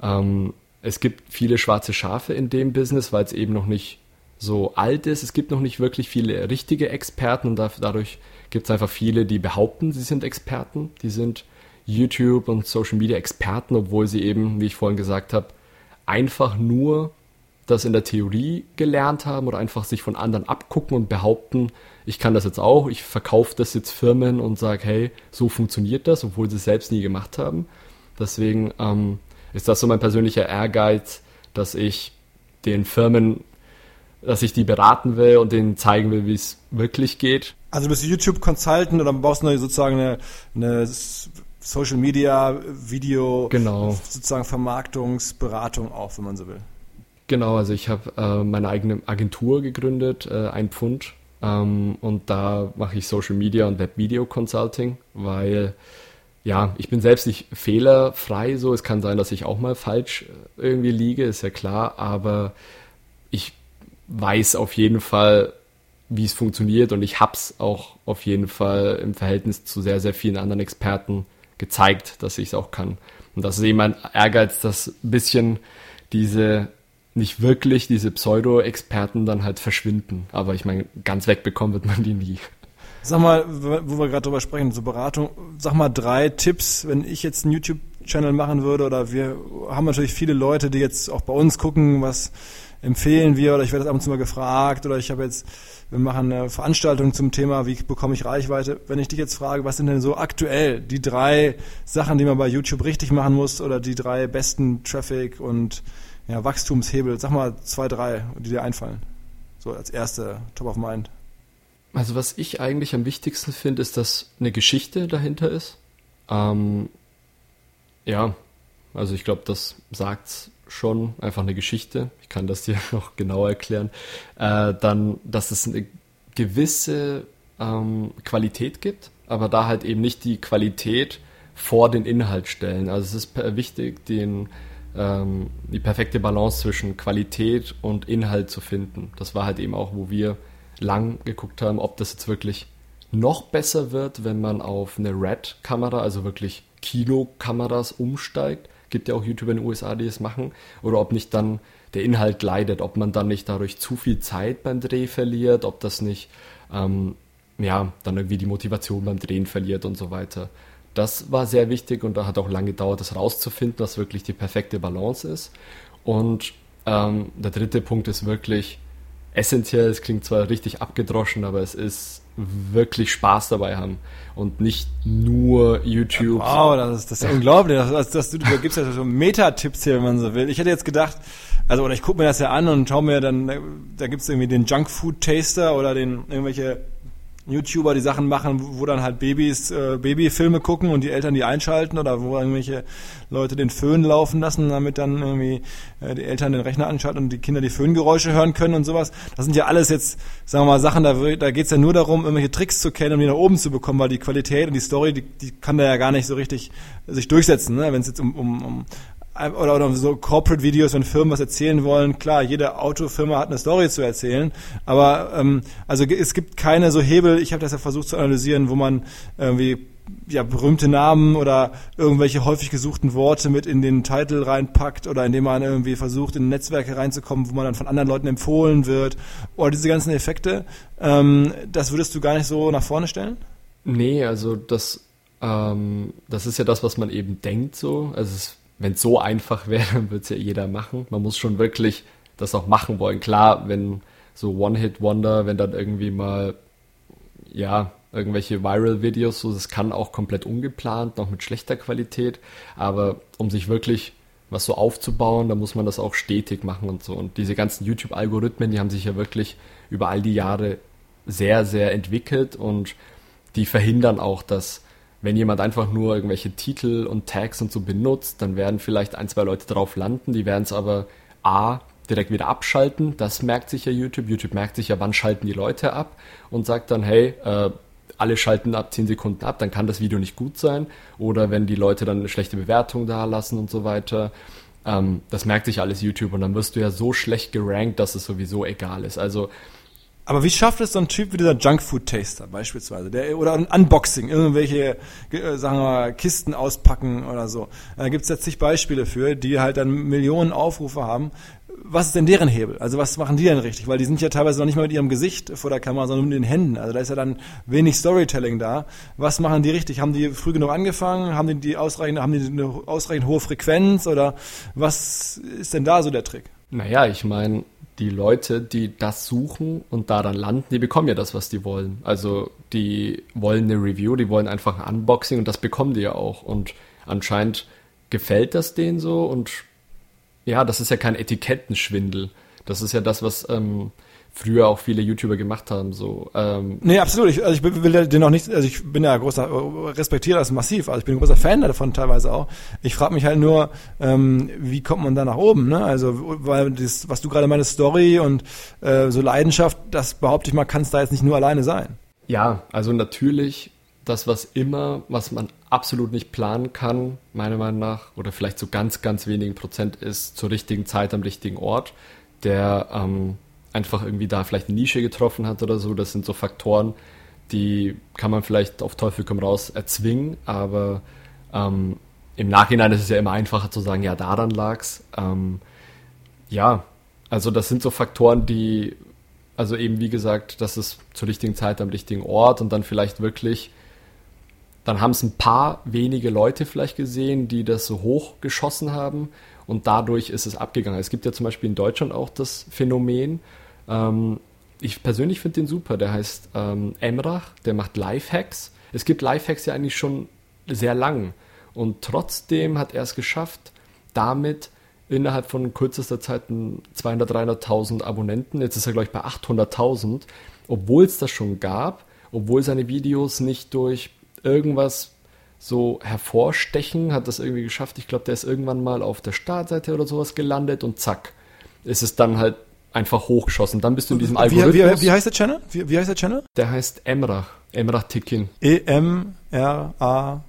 ähm, es gibt viele schwarze Schafe in dem Business, weil es eben noch nicht so alt ist. Es gibt noch nicht wirklich viele richtige Experten und dadurch gibt es einfach viele, die behaupten, sie sind Experten. Die sind YouTube und Social Media Experten, obwohl sie eben, wie ich vorhin gesagt habe, einfach nur das in der Theorie gelernt haben oder einfach sich von anderen abgucken und behaupten, ich kann das jetzt auch, ich verkaufe das jetzt Firmen und sage, hey, so funktioniert das, obwohl sie es selbst nie gemacht haben. Deswegen ähm, ist das so mein persönlicher Ehrgeiz, dass ich den Firmen, dass ich die beraten will und denen zeigen will, wie es wirklich geht. Also bist du YouTube Consultant oder baust du sozusagen eine, eine Social Media, Video, genau. sozusagen Vermarktungsberatung auf, wenn man so will. Genau, also ich habe äh, meine eigene Agentur gegründet, äh, ein Pfund, ähm, und da mache ich Social Media und Web Video Consulting, weil ja, ich bin selbst nicht fehlerfrei, so es kann sein, dass ich auch mal falsch äh, irgendwie liege, ist ja klar, aber ich weiß auf jeden Fall, wie es funktioniert und ich habe es auch auf jeden Fall im Verhältnis zu sehr, sehr vielen anderen Experten gezeigt, dass ich es auch kann. Und das ist eben mein Ehrgeiz, dass ein bisschen diese nicht wirklich diese Pseudo-Experten dann halt verschwinden. Aber ich meine, ganz wegbekommen wird man die nie. Sag mal, wo wir gerade drüber sprechen, so Beratung, sag mal drei Tipps, wenn ich jetzt einen YouTube-Channel machen würde oder wir haben natürlich viele Leute, die jetzt auch bei uns gucken, was empfehlen wir oder ich werde das ab und zu mal gefragt oder ich habe jetzt wir machen eine Veranstaltung zum Thema, wie bekomme ich Reichweite. Wenn ich dich jetzt frage, was sind denn so aktuell die drei Sachen, die man bei YouTube richtig machen muss oder die drei besten Traffic und ja, Wachstumshebel? Sag mal zwei, drei, die dir einfallen. So als erste Top of Mind. Also was ich eigentlich am wichtigsten finde, ist, dass eine Geschichte dahinter ist. Ähm, ja, also ich glaube, das sagt schon, einfach eine Geschichte. Ich kann das dir *laughs* noch genauer erklären. Äh, dann, dass es eine gewisse ähm, Qualität gibt, aber da halt eben nicht die Qualität vor den Inhalt stellen. Also es ist wichtig, den, ähm, die perfekte Balance zwischen Qualität und Inhalt zu finden. Das war halt eben auch, wo wir lang geguckt haben, ob das jetzt wirklich noch besser wird, wenn man auf eine Red-Kamera, also wirklich Kinokameras umsteigt gibt ja auch YouTuber in den USA, die es machen, oder ob nicht dann der Inhalt leidet, ob man dann nicht dadurch zu viel Zeit beim Dreh verliert, ob das nicht, ähm, ja, dann irgendwie die Motivation beim Drehen verliert und so weiter. Das war sehr wichtig und da hat auch lange gedauert, das rauszufinden, was wirklich die perfekte Balance ist. Und ähm, der dritte Punkt ist wirklich essentiell, es klingt zwar richtig abgedroschen, aber es ist wirklich Spaß dabei haben und nicht nur YouTube. Wow, das ist, das ist unglaublich. Das, das, das, du, du gibst ja so Meta-Tipps hier, wenn man so will. Ich hätte jetzt gedacht, also oder ich gucke mir das ja an und schaue mir dann, da gibt es irgendwie den Junk Food Taster oder den irgendwelche YouTuber, die Sachen machen, wo dann halt Babys äh, Babyfilme gucken und die Eltern die einschalten oder wo irgendwelche Leute den Föhn laufen lassen, damit dann irgendwie äh, die Eltern den Rechner anschalten und die Kinder die Föhngeräusche hören können und sowas. Das sind ja alles jetzt, sagen wir mal, Sachen, da, da geht es ja nur darum, irgendwelche Tricks zu kennen, um die nach oben zu bekommen, weil die Qualität und die Story, die, die kann da ja gar nicht so richtig sich durchsetzen, ne? wenn es jetzt um, um, um oder, oder so Corporate-Videos, wenn Firmen was erzählen wollen. Klar, jede Autofirma hat eine Story zu erzählen, aber ähm, also es gibt keine so Hebel. Ich habe das ja versucht zu analysieren, wo man irgendwie ja berühmte Namen oder irgendwelche häufig gesuchten Worte mit in den Titel reinpackt oder indem man irgendwie versucht in Netzwerke reinzukommen, wo man dann von anderen Leuten empfohlen wird oder diese ganzen Effekte. Ähm, das würdest du gar nicht so nach vorne stellen? Nee, also das ähm, das ist ja das, was man eben denkt so. Also es wenn es so einfach *laughs* wäre, dann würde es ja jeder machen. Man muss schon wirklich das auch machen wollen. Klar, wenn so One-Hit-Wonder, wenn dann irgendwie mal, ja, irgendwelche Viral-Videos, so, das kann auch komplett ungeplant, noch mit schlechter Qualität. Aber um sich wirklich was so aufzubauen, da muss man das auch stetig machen und so. Und diese ganzen YouTube-Algorithmen, die haben sich ja wirklich über all die Jahre sehr, sehr entwickelt und die verhindern auch, dass wenn jemand einfach nur irgendwelche Titel und Tags und so benutzt, dann werden vielleicht ein, zwei Leute drauf landen, die werden es aber A direkt wieder abschalten, das merkt sich ja YouTube. YouTube merkt sich ja, wann schalten die Leute ab und sagt dann, hey, äh, alle schalten ab 10 Sekunden ab, dann kann das Video nicht gut sein. Oder wenn die Leute dann eine schlechte Bewertung da lassen und so weiter. Ähm, das merkt sich alles YouTube und dann wirst du ja so schlecht gerankt, dass es sowieso egal ist. Also aber wie schafft es so ein Typ wie dieser Junkfood-Taster beispielsweise, der, oder ein Unboxing, irgendwelche, äh, sagen wir mal, Kisten auspacken oder so. Da gibt es ja zig Beispiele für, die halt dann Millionen Aufrufe haben. Was ist denn deren Hebel? Also was machen die denn richtig? Weil die sind ja teilweise noch nicht mal mit ihrem Gesicht vor der Kamera, sondern mit den Händen. Also da ist ja dann wenig Storytelling da. Was machen die richtig? Haben die früh genug angefangen? Haben die, die ausreichend, haben die eine ausreichend hohe Frequenz? Oder was ist denn da so der Trick? Naja, ich meine, die Leute, die das suchen und da dann landen, die bekommen ja das, was die wollen. Also die wollen eine Review, die wollen einfach ein Unboxing und das bekommen die ja auch. Und anscheinend gefällt das denen so und ja, das ist ja kein Etikettenschwindel. Das ist ja das, was ähm, früher auch viele YouTuber gemacht haben. So, ähm. Nee, absolut. Ich, also ich will den auch nicht, also ich bin ja großer, respektiere das massiv, also ich bin ein großer Fan davon teilweise auch. Ich frage mich halt nur, ähm, wie kommt man da nach oben, ne? Also, weil das, was du gerade meinst, Story und äh, so Leidenschaft, das behaupte ich mal, kann es da jetzt nicht nur alleine sein. Ja, also natürlich das, was immer, was man absolut nicht planen kann, meiner Meinung nach, oder vielleicht zu so ganz, ganz wenigen Prozent ist zur richtigen Zeit am richtigen Ort, der ähm, einfach irgendwie da vielleicht eine Nische getroffen hat oder so. Das sind so Faktoren, die kann man vielleicht auf Teufel komm raus erzwingen, aber ähm, im Nachhinein ist es ja immer einfacher zu sagen, ja, daran lag's. Ähm, ja, also das sind so Faktoren, die, also eben wie gesagt, das ist zur richtigen Zeit am richtigen Ort und dann vielleicht wirklich, dann haben es ein paar wenige Leute vielleicht gesehen, die das so hoch geschossen haben und dadurch ist es abgegangen. Es gibt ja zum Beispiel in Deutschland auch das Phänomen, ähm, ich persönlich finde den super. Der heißt ähm, Emrach, der macht Lifehacks. Es gibt Lifehacks ja eigentlich schon sehr lang. Und trotzdem hat er es geschafft, damit innerhalb von kürzester Zeit 200, 300.000 Abonnenten. Jetzt ist er, glaube ich, bei 800.000. Obwohl es das schon gab, obwohl seine Videos nicht durch irgendwas so hervorstechen, hat das irgendwie geschafft. Ich glaube, der ist irgendwann mal auf der Startseite oder sowas gelandet und zack, ist es dann halt einfach hochgeschossen. Dann bist du in diesem Algorithmus. Wie, wie, wie heißt der Channel? Wie, wie, heißt der Channel? Der heißt Emrach. Emrach Tikin. E-M-R-A-H?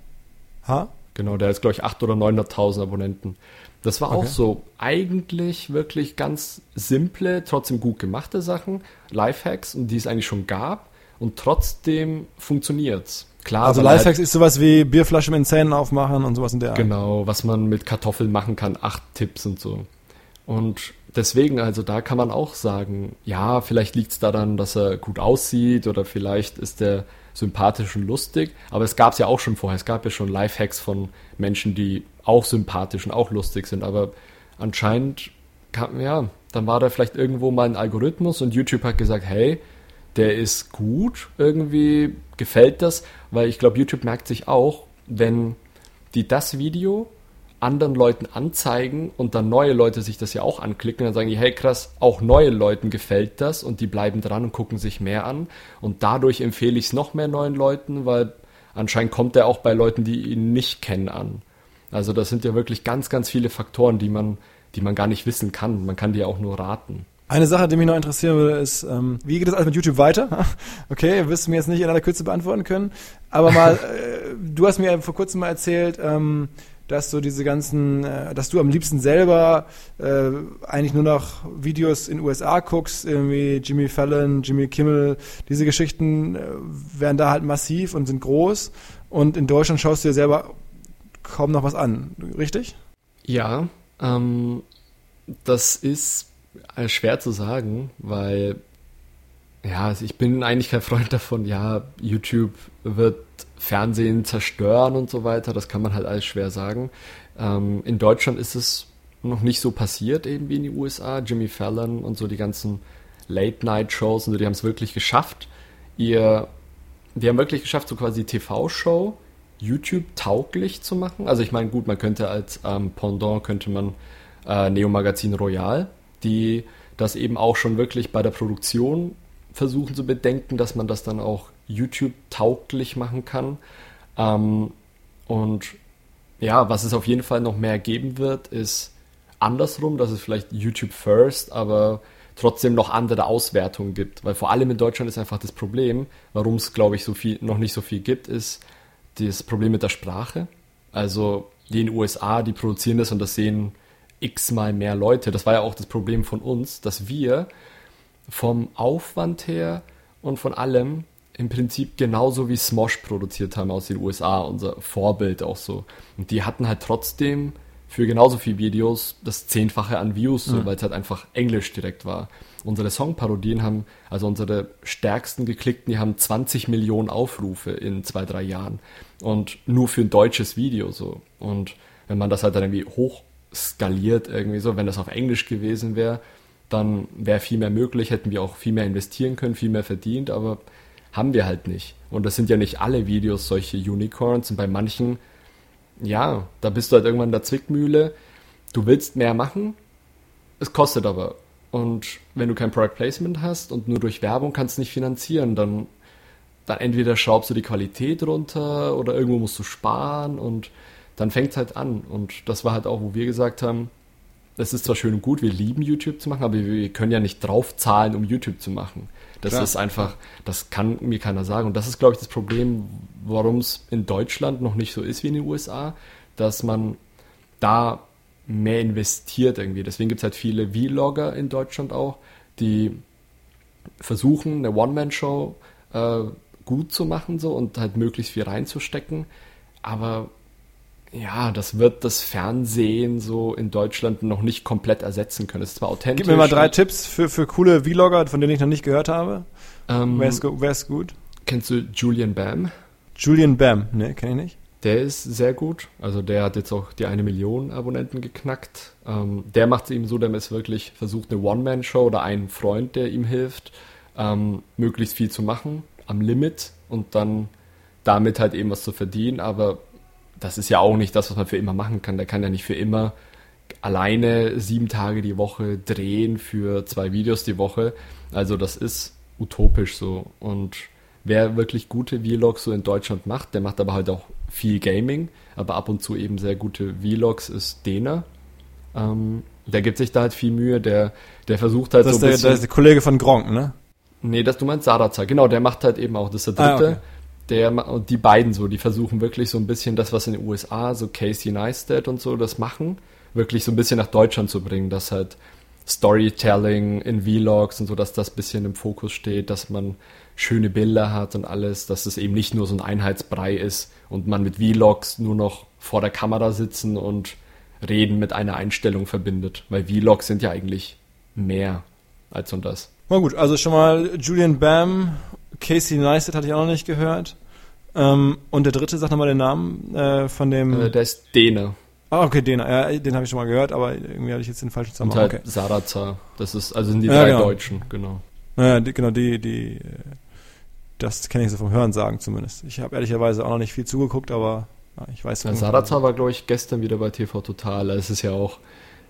Genau, der hat, glaube ich, 800 oder 900.000 Abonnenten. Das war okay. auch so eigentlich wirklich ganz simple, trotzdem gut gemachte Sachen, Lifehacks, die es eigentlich schon gab und trotzdem funktioniert's. Klar, also Lifehacks halt, ist sowas wie Bierflasche mit Zähnen aufmachen und sowas in der Art. Genau, was man mit Kartoffeln machen kann, acht Tipps und so. Und deswegen, also da kann man auch sagen, ja, vielleicht liegt es daran, dass er gut aussieht oder vielleicht ist er sympathisch und lustig. Aber es gab es ja auch schon vorher. Es gab ja schon Lifehacks von Menschen, die auch sympathisch und auch lustig sind. Aber anscheinend, kam, ja, dann war da vielleicht irgendwo mal ein Algorithmus und YouTube hat gesagt, hey, der ist gut, irgendwie gefällt das, weil ich glaube, YouTube merkt sich auch, wenn die das Video anderen Leuten anzeigen und dann neue Leute sich das ja auch anklicken, dann sagen die, hey krass, auch neue Leuten gefällt das und die bleiben dran und gucken sich mehr an und dadurch empfehle ich es noch mehr neuen Leuten, weil anscheinend kommt er auch bei Leuten, die ihn nicht kennen an. Also das sind ja wirklich ganz, ganz viele Faktoren, die man, die man gar nicht wissen kann. Man kann die ja auch nur raten. Eine Sache, die mich noch interessieren würde, ist, ähm, wie geht es alles mit YouTube weiter? *laughs* Okay, wirst du mir jetzt nicht in aller Kürze beantworten können, aber mal, *laughs* äh, du hast mir vor kurzem mal erzählt, ähm, dass du diese ganzen, äh, dass du am liebsten selber äh, eigentlich nur noch Videos in USA guckst, irgendwie Jimmy Fallon, Jimmy Kimmel, diese Geschichten äh, werden da halt massiv und sind groß und in Deutschland schaust du dir selber kaum noch was an, richtig? Ja, ähm, das ist äh, schwer zu sagen, weil ja, also ich bin eigentlich kein Freund davon, ja, YouTube wird Fernsehen zerstören und so weiter. Das kann man halt alles schwer sagen. Ähm, in Deutschland ist es noch nicht so passiert, eben wie in den USA. Jimmy Fallon und so die ganzen Late-Night-Shows und so, die haben es wirklich geschafft. Ihr, die haben wirklich geschafft, so quasi TV-Show YouTube tauglich zu machen. Also ich meine, gut, man könnte als ähm, Pendant könnte man äh, Neo Magazin Royal, die das eben auch schon wirklich bei der Produktion versuchen zu bedenken, dass man das dann auch YouTube tauglich machen kann. Ähm, und ja, was es auf jeden Fall noch mehr geben wird, ist andersrum, dass es vielleicht YouTube First, aber trotzdem noch andere Auswertungen gibt. Weil vor allem in Deutschland ist einfach das Problem, warum es, glaube ich, so viel, noch nicht so viel gibt, ist das Problem mit der Sprache. Also die in den USA, die produzieren das und das sehen x-mal mehr Leute. Das war ja auch das Problem von uns, dass wir vom Aufwand her und von allem im Prinzip genauso wie Smosh produziert haben aus den USA, unser Vorbild auch so. Und die hatten halt trotzdem für genauso viele Videos das Zehnfache an Views, so, mhm. weil es halt einfach Englisch direkt war. Unsere Songparodien haben, also unsere stärksten geklickten, die haben 20 Millionen Aufrufe in zwei, drei Jahren. Und nur für ein deutsches Video so. Und wenn man das halt dann irgendwie hochskaliert irgendwie so, wenn das auf Englisch gewesen wäre, dann wäre viel mehr möglich, hätten wir auch viel mehr investieren können, viel mehr verdient, aber haben wir halt nicht. Und das sind ja nicht alle Videos solche Unicorns und bei manchen, ja, da bist du halt irgendwann in der Zwickmühle. Du willst mehr machen, es kostet aber. Und wenn du kein Product Placement hast und nur durch Werbung kannst du nicht finanzieren, dann, dann entweder schraubst du die Qualität runter oder irgendwo musst du sparen und dann fängt es halt an. Und das war halt auch, wo wir gesagt haben, es ist zwar schön und gut, wir lieben YouTube zu machen, aber wir können ja nicht draufzahlen, um YouTube zu machen. Das Klar. ist einfach, das kann mir keiner sagen. Und das ist, glaube ich, das Problem, warum es in Deutschland noch nicht so ist wie in den USA, dass man da mehr investiert irgendwie. Deswegen gibt es halt viele Vlogger in Deutschland auch, die versuchen, eine One-Man-Show äh, gut zu machen so und halt möglichst viel reinzustecken. Aber ja, das wird das Fernsehen so in Deutschland noch nicht komplett ersetzen können. Es ist zwar authentisch. Gib mir mal drei Tipps für, für coole Vlogger, von denen ich noch nicht gehört habe. Ähm, wer, ist, wer ist gut? Kennst du Julian Bam? Julian Bam, ne, kenne ich nicht. Der ist sehr gut. Also der hat jetzt auch die eine Million Abonnenten geknackt. Ähm, der macht es ihm so, der ist wirklich versucht, eine One-Man-Show oder einen Freund, der ihm hilft, ähm, möglichst viel zu machen, am Limit und dann damit halt eben was zu verdienen. Aber das ist ja auch nicht das, was man für immer machen kann. Der kann ja nicht für immer alleine sieben Tage die Woche drehen für zwei Videos die Woche. Also das ist utopisch so. Und wer wirklich gute Vlogs so in Deutschland macht, der macht aber halt auch viel Gaming, aber ab und zu eben sehr gute Vlogs ist Dena. Ähm, der gibt sich da halt viel Mühe, der, der versucht halt das so ein bisschen... Das ist der Kollege von Gronk, ne? Nee, das, du meinst Sarazar, genau, der macht halt eben auch, das ist der ah, dritte. Ah, okay der und die beiden so, die versuchen wirklich so ein bisschen das, was in den USA, so Casey Neistat und so, das machen, wirklich so ein bisschen nach Deutschland zu bringen, dass halt Storytelling in Vlogs und so, dass das bisschen im Fokus steht, dass man schöne Bilder hat und alles, dass es eben nicht nur so ein Einheitsbrei ist und man mit Vlogs nur noch vor der Kamera sitzen und reden mit einer Einstellung verbindet, weil Vlogs sind ja eigentlich mehr als und das. Na gut, also schon mal Julian Bam Casey Neistat hatte ich auch noch nicht gehört. Ähm, und der dritte, sag nochmal den Namen äh, von dem. Äh, der ist Dene. Ah, okay, Dene. Ja, den habe ich schon mal gehört, aber irgendwie hatte ich jetzt den falschen Zusammenhang. Und halt okay. Sarazar. Das ist, also sind die ja, drei genau. Deutschen, genau. Naja, die, genau, die, die, das kenne ich so vom Hören sagen zumindest. Ich habe ehrlicherweise auch noch nicht viel zugeguckt, aber ja, ich weiß ja, Sarazar war, glaube ich, gestern wieder bei TV Total. Es ist ja auch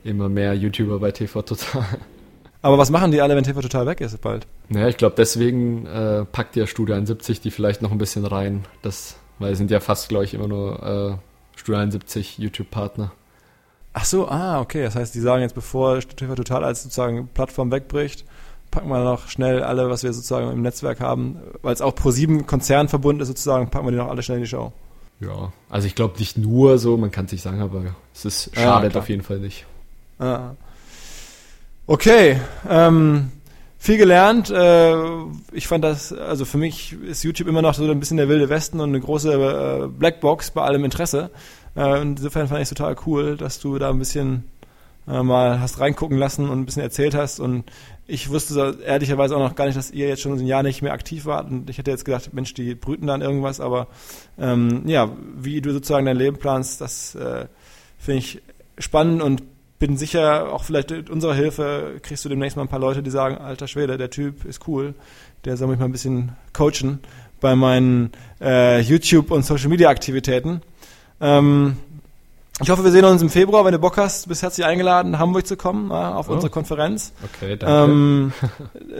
immer mehr YouTuber bei TV Total. Aber was machen die alle, wenn TV total weg ist bald? Naja, ich glaube, deswegen äh, packt ja Studio 71 die vielleicht noch ein bisschen rein. Das, weil sie sind ja fast, glaube ich, immer nur äh, Studio 71 YouTube-Partner. Ach so, ah, okay. Das heißt, die sagen jetzt, bevor TV Total als sozusagen Plattform wegbricht, packen wir noch schnell alle, was wir sozusagen im Netzwerk haben, weil es auch pro sieben Konzern verbunden ist, sozusagen, packen wir die noch alle schnell in die Show. Ja, also ich glaube nicht nur so, man kann es nicht sagen, aber es ist schadet ja, auf jeden Fall nicht. Ah. Okay, ähm, viel gelernt. Äh, ich fand das, also für mich ist YouTube immer noch so ein bisschen der wilde Westen und eine große äh, Blackbox bei allem Interesse. Äh, insofern fand ich es total cool, dass du da ein bisschen äh, mal hast reingucken lassen und ein bisschen erzählt hast. Und ich wusste ehrlicherweise auch noch gar nicht, dass ihr jetzt schon ein Jahr nicht mehr aktiv wart. Und ich hätte jetzt gedacht, Mensch, die brüten dann irgendwas. Aber ähm, ja, wie du sozusagen dein Leben planst, das äh, finde ich spannend und bin sicher, auch vielleicht mit unserer Hilfe kriegst du demnächst mal ein paar Leute, die sagen, alter Schwede, der Typ ist cool, der soll mich mal ein bisschen coachen bei meinen äh, YouTube- und Social-Media-Aktivitäten. Ähm, ich hoffe, wir sehen uns im Februar. Wenn du Bock hast, bist herzlich eingeladen, nach Hamburg zu kommen, ja, auf oh. unsere Konferenz. Okay, danke. Ähm,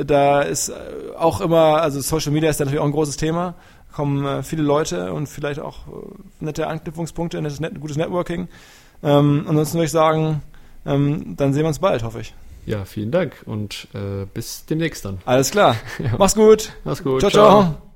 da ist äh, auch immer, also Social Media ist natürlich auch ein großes Thema. Da kommen äh, viele Leute und vielleicht auch äh, nette Anknüpfungspunkte, nettes, net, gutes Networking. Ähm, ansonsten würde ich sagen, ähm, dann sehen wir uns bald, hoffe ich. Ja, vielen Dank und äh, bis demnächst dann. Alles klar. *laughs* ja. Mach's gut. Mach's gut. ciao. ciao. ciao.